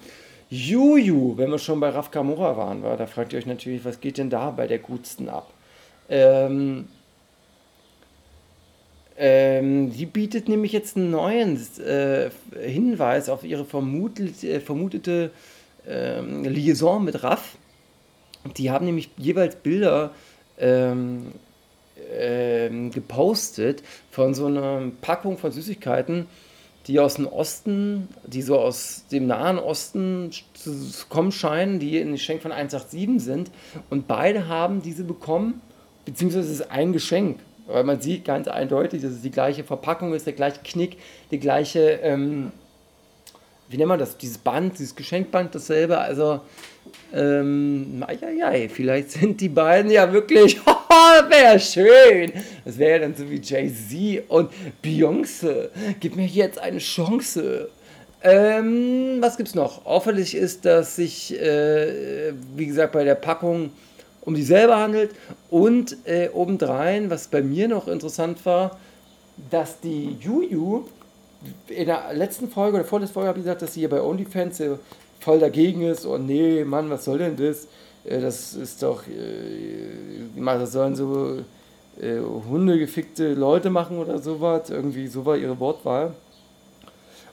Juju, wenn wir schon bei Raf Kamura waren, war, da fragt ihr euch natürlich, was geht denn da bei der Gutsten ab? Ähm, ähm, die bietet nämlich jetzt einen neuen äh, Hinweis auf ihre vermutet, äh, vermutete äh, Liaison mit Raff. Die haben nämlich jeweils Bilder ähm, ähm, gepostet von so einer Packung von Süßigkeiten, die aus dem Osten, die so aus dem Nahen Osten zu kommen scheinen, die ein Geschenk von 187 sind. Und beide haben diese bekommen, beziehungsweise es ist ein Geschenk. Weil man sieht ganz eindeutig, dass es die gleiche Verpackung ist, der gleiche Knick, die gleiche, ähm, wie nennt man das, dieses Band, dieses Geschenkband, dasselbe. Also, ähm, ja, vielleicht sind die beiden ja wirklich, wäre schön. Das wäre ja dann so wie Jay-Z und Beyoncé. Gib mir jetzt eine Chance. Ähm, was gibt's noch? Auffällig ist, dass sich, äh, wie gesagt, bei der Packung um dieselbe handelt. Und äh, obendrein, was bei mir noch interessant war, dass die Juju in der letzten Folge oder vorletzten Folge habe ich gesagt, dass sie hier bei OnlyFans äh, voll dagegen ist und nee, Mann, was soll denn das? Äh, das ist doch, äh, das sollen so äh, hundegefickte Leute machen oder sowas. Irgendwie so war ihre Wortwahl.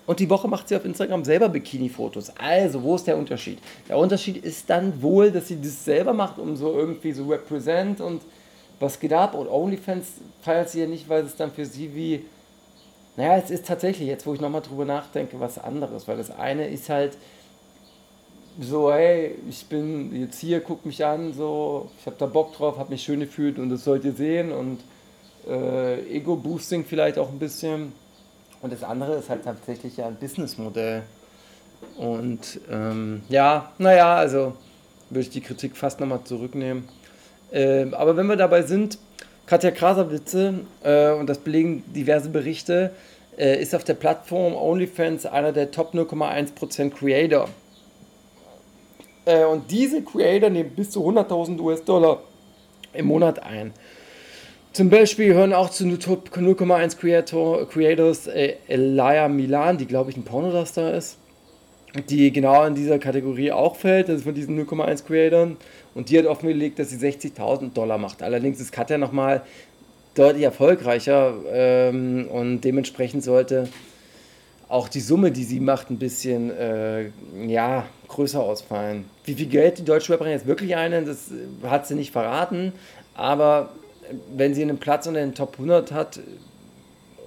Und die Woche macht sie auf Instagram selber Bikini-Fotos. Also, wo ist der Unterschied? Der Unterschied ist dann wohl, dass sie das selber macht, um so irgendwie so represent und was geht ab. Und OnlyFans feiert sie ja nicht, weil es dann für sie wie. Naja, es ist tatsächlich, jetzt wo ich nochmal drüber nachdenke, was anderes. Weil das eine ist halt so, hey, ich bin jetzt hier, guck mich an, so, ich habe da Bock drauf, habe mich schön gefühlt und das sollt ihr sehen. Und äh, Ego-Boosting vielleicht auch ein bisschen und das andere ist halt tatsächlich ja ein Businessmodell. Und ähm, ja, naja, also würde ich die Kritik fast nochmal zurücknehmen. Äh, aber wenn wir dabei sind, Katja Krasavice, äh, und das belegen diverse Berichte, äh, ist auf der Plattform OnlyFans einer der Top 0,1% Creator. Äh, und diese Creator nehmen bis zu 100.000 US-Dollar im Monat ein. Zum Beispiel hören auch zu 0,1 Creator, Creators äh, Elia Milan, die glaube ich ein Pornostar ist, die genau in dieser Kategorie auch fällt, ist von diesen 0,1 Creatoren. Und die hat offengelegt, dass sie 60.000 Dollar macht. Allerdings ist Katja nochmal deutlich erfolgreicher ähm, und dementsprechend sollte auch die Summe, die sie macht, ein bisschen äh, ja, größer ausfallen. Wie viel Geld die deutsche Rapperin jetzt wirklich einen, das hat sie nicht verraten, aber wenn sie einen Platz unter den Top 100 hat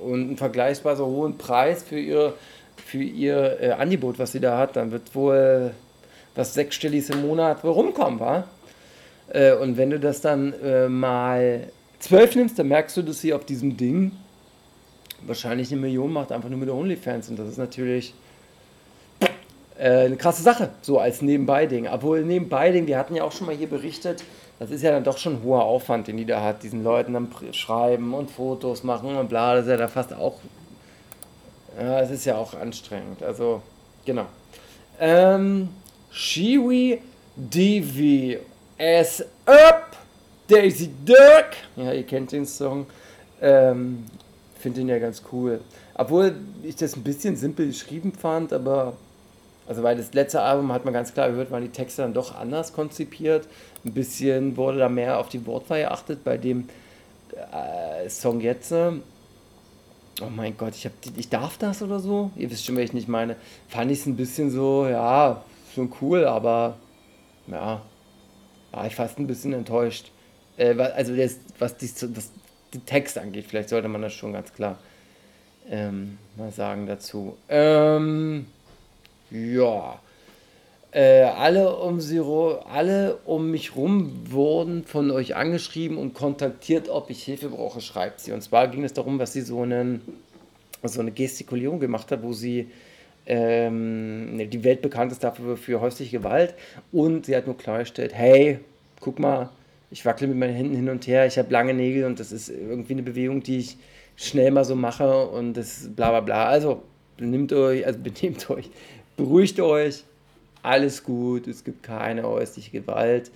und einen vergleichsweise hohen Preis für ihre für ihr äh, Angebot, was sie da hat, dann wird wohl was sechsstelliges im Monat wohl rumkommen, wa? Äh, und wenn du das dann äh, mal zwölf nimmst, dann merkst du, dass sie auf diesem Ding wahrscheinlich eine Million macht, einfach nur mit OnlyFans. Und das ist natürlich äh, eine krasse Sache, so als Nebenbei-Ding. Obwohl Nebenbei-Ding, wir hatten ja auch schon mal hier berichtet, das ist ja dann doch schon ein hoher Aufwand, den die da hat, diesen Leuten dann schreiben und Fotos machen und bla, das ist ja da fast auch, ja, es ist ja auch anstrengend, also, genau. Ähm, Shiwi Divi S Up, Daisy Duck, ja, ihr kennt den Song, ähm, finde den ja ganz cool. Obwohl ich das ein bisschen simpel geschrieben fand, aber also weil das letzte Album hat man ganz klar gehört, waren die Texte dann doch anders konzipiert. Ein bisschen wurde da mehr auf die Wortwahl geachtet. Bei dem äh, Song jetzt, oh mein Gott, ich, hab, ich darf das oder so? Ihr wisst schon, was ich nicht meine. Fand ich es ein bisschen so, ja, schon cool, aber ja, war ich fast ein bisschen enttäuscht. Äh, also das, was die, das, den Text angeht, vielleicht sollte man das schon ganz klar ähm, mal sagen dazu. Ähm, ja. Äh, alle, um sie, alle um mich rum wurden von euch angeschrieben und kontaktiert, ob ich Hilfe brauche, schreibt sie. Und zwar ging es darum, dass sie so, einen, so eine Gestikulierung gemacht hat, wo sie ähm, die Welt bekannt ist dafür für häusliche Gewalt. Und sie hat nur klargestellt, hey, guck mal, ich wackle mit meinen Händen hin und her, ich habe lange Nägel und das ist irgendwie eine Bewegung, die ich schnell mal so mache und das bla bla bla. Also benimmt euch, also benehmt euch beruhigt euch, alles gut, es gibt keine häusliche Gewalt.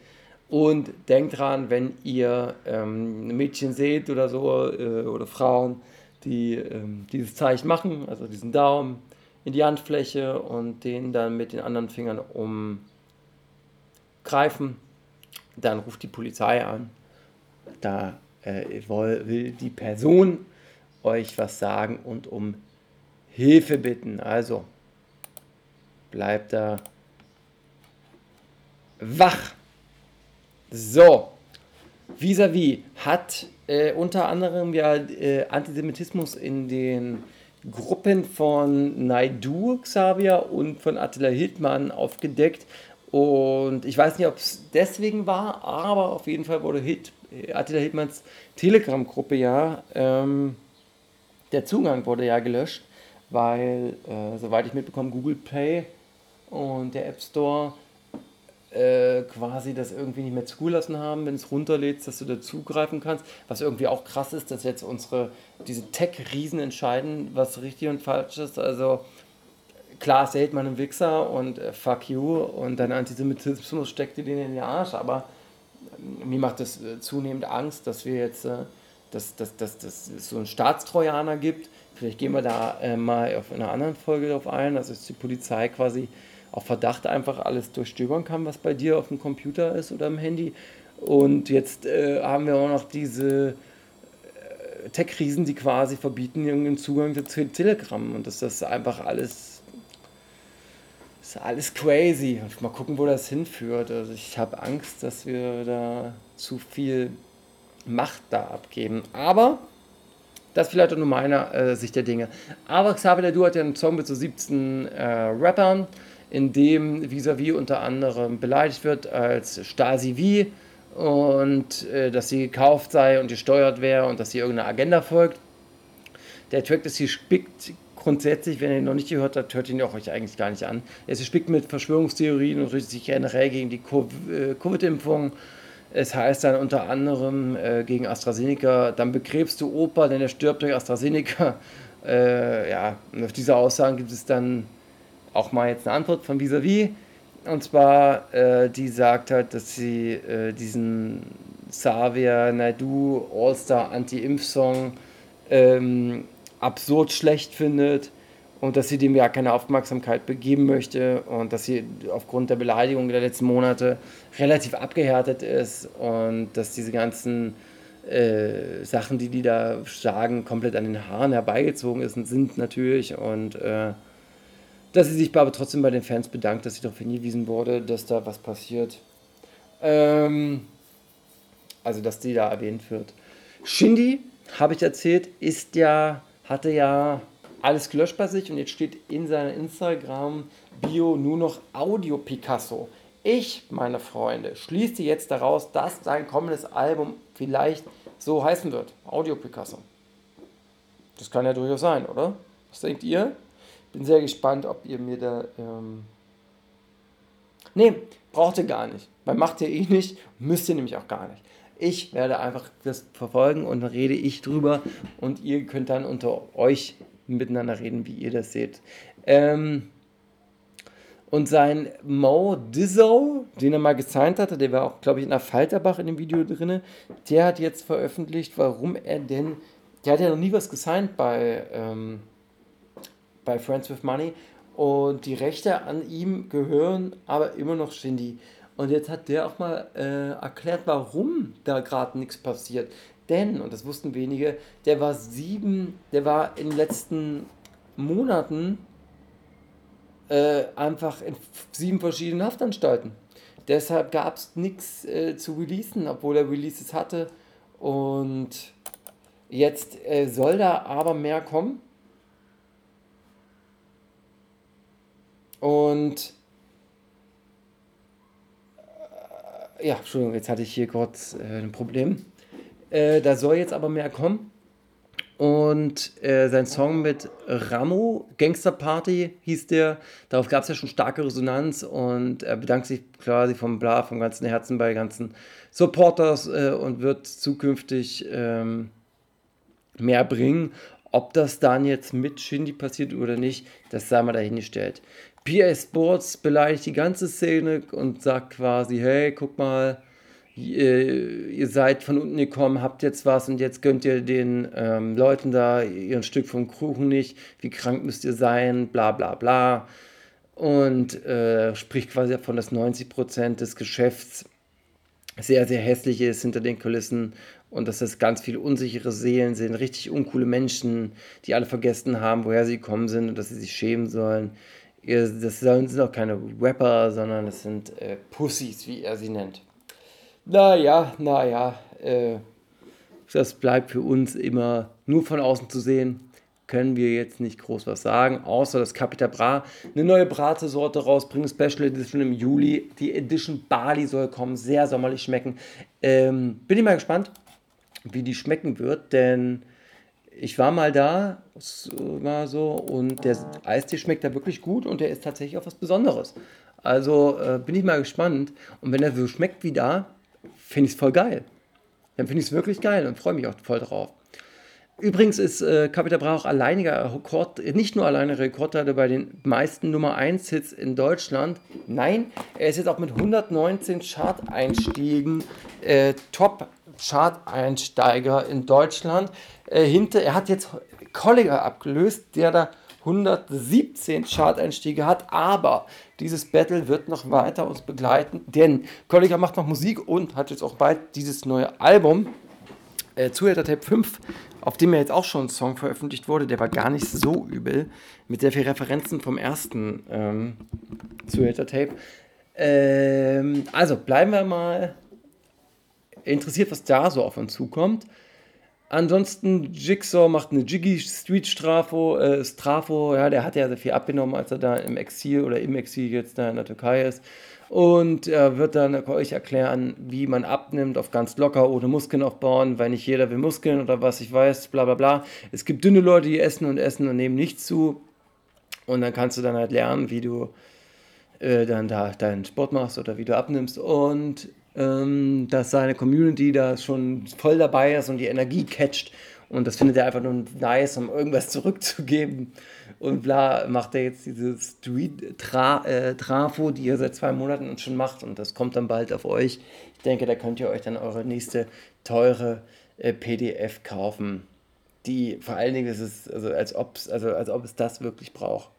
Und denkt dran, wenn ihr ähm, Mädchen seht oder so, äh, oder Frauen, die ähm, dieses Zeichen machen, also diesen Daumen in die Handfläche und den dann mit den anderen Fingern umgreifen, dann ruft die Polizei an. Da äh, will die Person euch was sagen und um Hilfe bitten. Also bleibt da wach. So, vis-à-vis hat äh, unter anderem ja äh, Antisemitismus in den Gruppen von Naidu, Xavier und von Attila Hildmann aufgedeckt. Und ich weiß nicht, ob es deswegen war, aber auf jeden Fall wurde Hit, äh, Attila Hildmanns Telegram-Gruppe ja, ähm, der Zugang wurde ja gelöscht, weil, äh, soweit ich mitbekomme, Google Play und der App Store äh, quasi das irgendwie nicht mehr zugelassen haben, wenn es runterlädst, dass du da zugreifen kannst. Was irgendwie auch krass ist, dass jetzt unsere, diese Tech-Riesen entscheiden, was richtig und falsch ist. Also klar, es hält man einen Wichser und äh, fuck you und dein Antisemitismus steckt dir den in den Arsch, aber äh, mir macht das äh, zunehmend Angst, dass wir jetzt, äh, dass, dass, dass, dass es so einen Staatstrojaner gibt. Vielleicht gehen wir da mal auf einer anderen Folge drauf ein, dass es die Polizei quasi auf Verdacht einfach alles durchstöbern kann, was bei dir auf dem Computer ist oder im Handy. Und jetzt äh, haben wir auch noch diese äh, Tech-Riesen, die quasi verbieten irgendeinen Zugang zu Telegram. Und das ist einfach alles, ist alles crazy. Mal gucken, wo das hinführt. Also ich habe Angst, dass wir da zu viel Macht da abgeben. Aber das vielleicht auch nur meine äh, Sicht der Dinge. Aber Xavier Du hat ja einen Song mit so 17 äh, Rappern in dem vis-à-vis unter anderem beleidigt wird als Stasi-Wie und äh, dass sie gekauft sei und gesteuert wäre und dass sie irgendeiner Agenda folgt. Der Track ist spickt grundsätzlich, wenn ihr ihn noch nicht gehört habt, hört ihn auch euch eigentlich gar nicht an. Ist gespickt mit Verschwörungstheorien und richtet sich generell gegen die äh, Covid-Impfung. Es heißt dann unter anderem äh, gegen AstraZeneca, dann begräbst du Opa, denn er stirbt durch AstraZeneca. Äh, ja, und auf diese Aussagen gibt es dann auch mal jetzt eine Antwort von Visavi. Und zwar, äh, die sagt halt, dass sie äh, diesen Xavier Naidu All-Star Anti-Impf-Song ähm, absurd schlecht findet und dass sie dem ja keine Aufmerksamkeit begeben möchte und dass sie aufgrund der Beleidigung der letzten Monate relativ abgehärtet ist und dass diese ganzen äh, Sachen, die die da sagen, komplett an den Haaren herbeigezogen ist, sind natürlich und äh, dass sie sich aber trotzdem bei den Fans bedankt, dass sie darauf hingewiesen wurde, dass da was passiert. Ähm, also, dass die da erwähnt wird. Shindy, habe ich erzählt, ist ja, hatte ja alles gelöscht bei sich und jetzt steht in seiner Instagram-Bio nur noch Audio Picasso. Ich, meine Freunde, schließe jetzt daraus, dass sein kommendes Album vielleicht so heißen wird. Audio Picasso. Das kann ja durchaus sein, oder? Was denkt ihr? Bin sehr gespannt, ob ihr mir da. Ähm nee, braucht ihr gar nicht. Weil macht ihr eh nicht, müsst ihr nämlich auch gar nicht. Ich werde einfach das verfolgen und dann rede ich drüber und ihr könnt dann unter euch miteinander reden, wie ihr das seht. Ähm und sein Mo Dizzo, den er mal gesigned hatte, der war auch, glaube ich, in der Falterbach in dem Video drin, der hat jetzt veröffentlicht, warum er denn, der hat ja noch nie was gesigned bei, ähm, bei Friends with Money und die Rechte an ihm gehören aber immer noch Shindy. Und jetzt hat der auch mal äh, erklärt, warum da gerade nichts passiert. Denn, und das wussten wenige, der war sieben, der war in den letzten Monaten äh, einfach in sieben verschiedenen Haftanstalten. Deshalb gab es nichts äh, zu releasen, obwohl er Releases hatte. Und jetzt äh, soll da aber mehr kommen. Und äh, ja, Entschuldigung, jetzt hatte ich hier kurz äh, ein Problem. Äh, da soll jetzt aber mehr kommen. Und äh, sein Song mit Ramo, Gangster Party hieß der, darauf gab es ja schon starke Resonanz und er bedankt sich quasi vom Bla, vom ganzen Herzen bei ganzen Supporters äh, und wird zukünftig ähm, mehr bringen. Ob das dann jetzt mit Shindy passiert oder nicht, das sei mal dahingestellt. PA Sports beleidigt die ganze Szene und sagt quasi, hey, guck mal, ihr seid von unten gekommen, habt jetzt was und jetzt gönnt ihr den ähm, Leuten da ihr Stück vom Kuchen nicht, wie krank müsst ihr sein, bla bla bla. Und äh, spricht quasi davon, dass 90% des Geschäfts sehr, sehr hässlich ist hinter den Kulissen und dass das ganz viele unsichere Seelen sind, richtig uncoole Menschen, die alle vergessen haben, woher sie gekommen sind und dass sie sich schämen sollen. Das sind auch keine Rapper, sondern das sind äh, Pussys, wie er sie nennt. Naja, naja, äh, das bleibt für uns immer nur von außen zu sehen. Können wir jetzt nicht groß was sagen, außer dass Capita Bra eine neue Brate-Sorte rausbringt, Special Edition im Juli. Die Edition Bali soll kommen, sehr sommerlich schmecken. Ähm, bin ich mal gespannt, wie die schmecken wird, denn ich war mal da, mal so, und der Eistee schmeckt da wirklich gut und der ist tatsächlich auch was Besonderes. Also äh, bin ich mal gespannt. Und wenn er so schmeckt wie da, finde ich es voll geil. Dann finde ich es wirklich geil und freue mich auch voll drauf. Übrigens ist äh, Capita Bra auch alleiniger Rekord, nicht nur alleine Rekordhalter bei den meisten Nummer 1 Hits in Deutschland. Nein, er ist jetzt auch mit 119 Chart-Einstiegen äh, Top-Chart-Einsteiger in Deutschland. Äh, hinter, er hat jetzt Colliger abgelöst, der da 117 Chart-Einstiege hat, aber dieses Battle wird noch weiter uns begleiten, denn Kollega macht noch Musik und hat jetzt auch bald dieses neue Album, äh, Zuhälter Tape 5, auf dem ja jetzt auch schon ein Song veröffentlicht wurde, der war gar nicht so übel, mit sehr vielen Referenzen vom ersten ähm, Zuhälter Tape. Ähm, also bleiben wir mal interessiert, was da so auf uns zukommt. Ansonsten, Jigsaw macht eine Jiggy Street Strafo, äh, Strafo, ja, der hat ja sehr viel abgenommen, als er da im Exil oder im Exil jetzt da in der Türkei ist. Und er wird dann euch erklären, wie man abnimmt, auf ganz locker, ohne Muskeln aufbauen, weil nicht jeder will Muskeln oder was ich weiß, bla bla bla. Es gibt dünne Leute, die essen und essen und nehmen nichts zu. Und dann kannst du dann halt lernen, wie du äh, dann da deinen Sport machst oder wie du abnimmst. Und dass seine Community da schon voll dabei ist und die Energie catcht. Und das findet er einfach nur nice, um irgendwas zurückzugeben. Und bla, macht er jetzt diese Street-Trafo, äh, die er seit zwei Monaten schon macht. Und das kommt dann bald auf euch. Ich denke, da könnt ihr euch dann eure nächste teure äh, PDF kaufen. Die vor allen Dingen ist es, also als, ob's, also als ob es das wirklich braucht.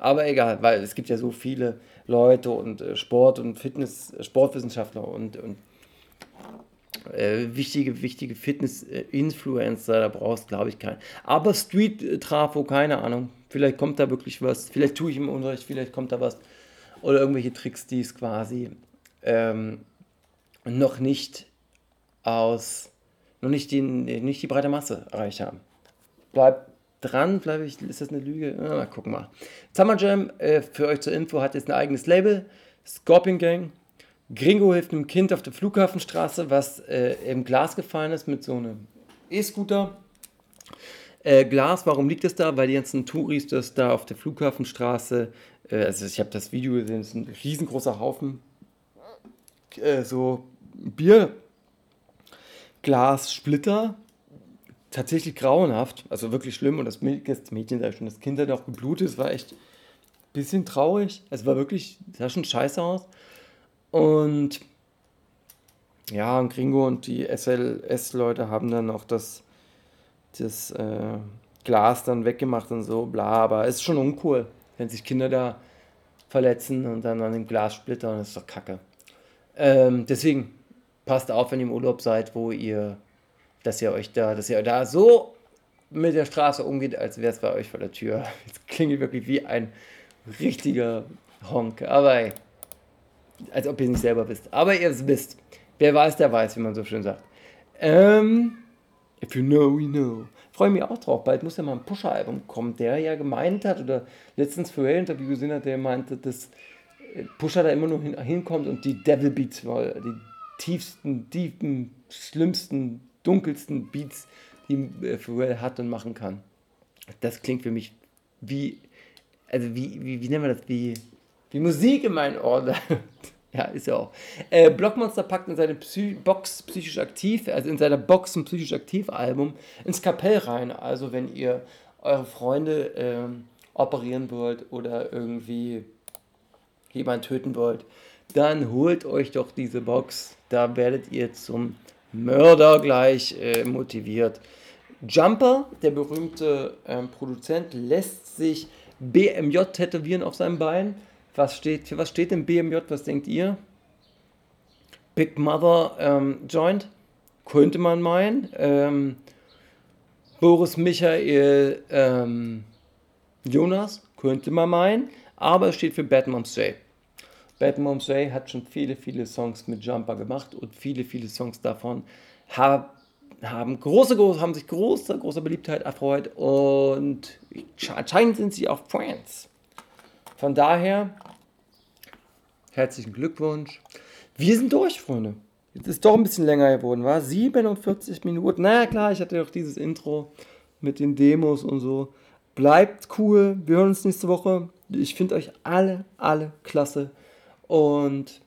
Aber egal, weil es gibt ja so viele Leute und äh, Sport- und Fitness, äh, Sportwissenschaftler und, und äh, wichtige, wichtige Fitness-Influencer, da brauchst glaube ich keinen. Aber Street-Trafo, keine Ahnung. Vielleicht kommt da wirklich was. Vielleicht tue ich im Unterricht, vielleicht kommt da was. Oder irgendwelche Tricks, die es quasi ähm, noch nicht aus, noch nicht die, nicht die breite Masse erreicht haben. Bleibt dran. Vielleicht ist das eine Lüge. Ja, mal gucken mal. Summer Jam, äh, für euch zur Info, hat jetzt ein eigenes Label. Scorpion Gang. Gringo hilft einem Kind auf der Flughafenstraße, was äh, im Glas gefallen ist mit so einem E-Scooter. Äh, Glas, warum liegt es da? Weil die ganzen Touris das da auf der Flughafenstraße, äh, also ich habe das Video gesehen, es ist ein riesengroßer Haufen äh, so Bier, Glas, Splitter, tatsächlich grauenhaft, also wirklich schlimm. Und das Mädchen, das das Kind hat auch geblutet, es war echt ein bisschen traurig, es war wirklich, sah schon scheiße aus. Und ja, und Gringo und die SLS-Leute haben dann auch das, das äh, Glas dann weggemacht und so, bla, aber es ist schon uncool, wenn sich Kinder da verletzen und dann an dem Glas splittern, das ist doch kacke. Ähm, deswegen passt auf, wenn ihr im Urlaub seid, wo ihr, dass ihr euch da, dass ihr da so mit der Straße umgeht, als wäre es bei euch vor der Tür. Jetzt klingt wirklich wie ein richtiger Honk, aber ey, als ob ihr es nicht selber wisst. Aber ihr wisst. Wer weiß, der weiß, wie man so schön sagt. Ähm, if you know, we know. Freue mich auch drauf. Bald muss ja mal ein Pusher-Album kommen, der ja gemeint hat oder letztens für Interview gesehen hat, der meinte, dass Pusher da immer nur hin, hinkommt und die Devil Beats, die tiefsten, tiefen, schlimmsten, dunkelsten Beats, die äh, Pharrell hat und machen kann. Das klingt für mich wie, also wie, wie, wie nennen wir das, wie, wie Musik in meinen Ohren. ja, ist ja auch. Äh, Blockmonster packt in seine Psy Box psychisch aktiv, also in seiner Box ein psychisch aktiv Album ins Kapell rein. Also wenn ihr eure Freunde ähm, operieren wollt oder irgendwie jemanden töten wollt, dann holt euch doch diese Box. Da werdet ihr zum Mörder gleich äh, motiviert. Jumper, der berühmte ähm, Produzent, lässt sich BMJ tätowieren auf seinem Bein. Was steht, was steht denn BMJ? Was denkt ihr? Big Mother ähm, Joint, könnte man meinen. Ähm, Boris Michael ähm, Jonas, könnte man meinen. Aber es steht für Bad Moms J. Bad Moms J hat schon viele, viele Songs mit Jumper gemacht und viele, viele Songs davon haben, haben, große, große, haben sich große, große Beliebtheit erfreut und anscheinend sind sie auch Friends. Von daher, herzlichen Glückwunsch. Wir sind durch, Freunde. Jetzt ist doch ein bisschen länger geworden, war 47 Minuten. Na naja, klar, ich hatte doch dieses Intro mit den Demos und so. Bleibt cool. Wir hören uns nächste Woche. Ich finde euch alle, alle klasse. Und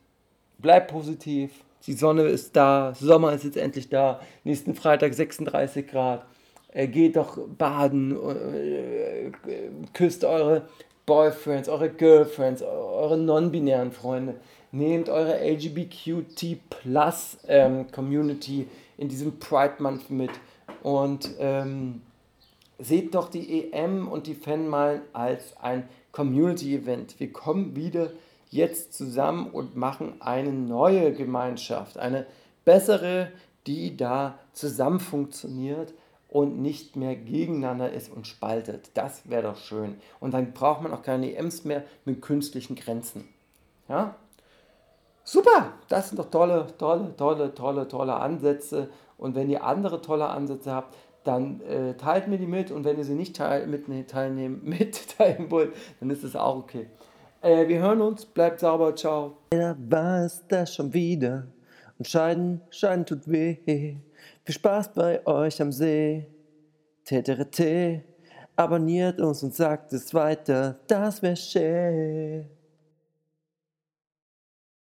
bleibt positiv. Die Sonne ist da. Sommer ist jetzt endlich da. Nächsten Freitag 36 Grad. Äh, geht doch baden. Äh, küsst eure Boyfriends, eure Girlfriends, eure non-binären Freunde. Nehmt eure LGBTQ Plus ähm, Community in diesem Pride Month mit und ähm, seht doch die EM und die Fanmeilen als ein Community-Event. Wir kommen wieder jetzt zusammen und machen eine neue Gemeinschaft, eine bessere, die da zusammen funktioniert und nicht mehr gegeneinander ist und spaltet. Das wäre doch schön. Und dann braucht man auch keine EMs mehr mit künstlichen Grenzen. Ja? Super, das sind doch tolle, tolle, tolle, tolle, tolle Ansätze. Und wenn ihr andere tolle Ansätze habt, dann äh, teilt mir die mit. Und wenn ihr sie nicht teil, mit, nee, teilnehmen, mitteilen wollt, dann ist es auch okay. Äh, wir hören uns, bleibt sauber, ciao. Leider war es das schon wieder. Und Scheiden, Scheiden tut weh. Viel Spaß bei euch am See. Teterete. Abonniert uns und sagt es weiter, das wäre schön.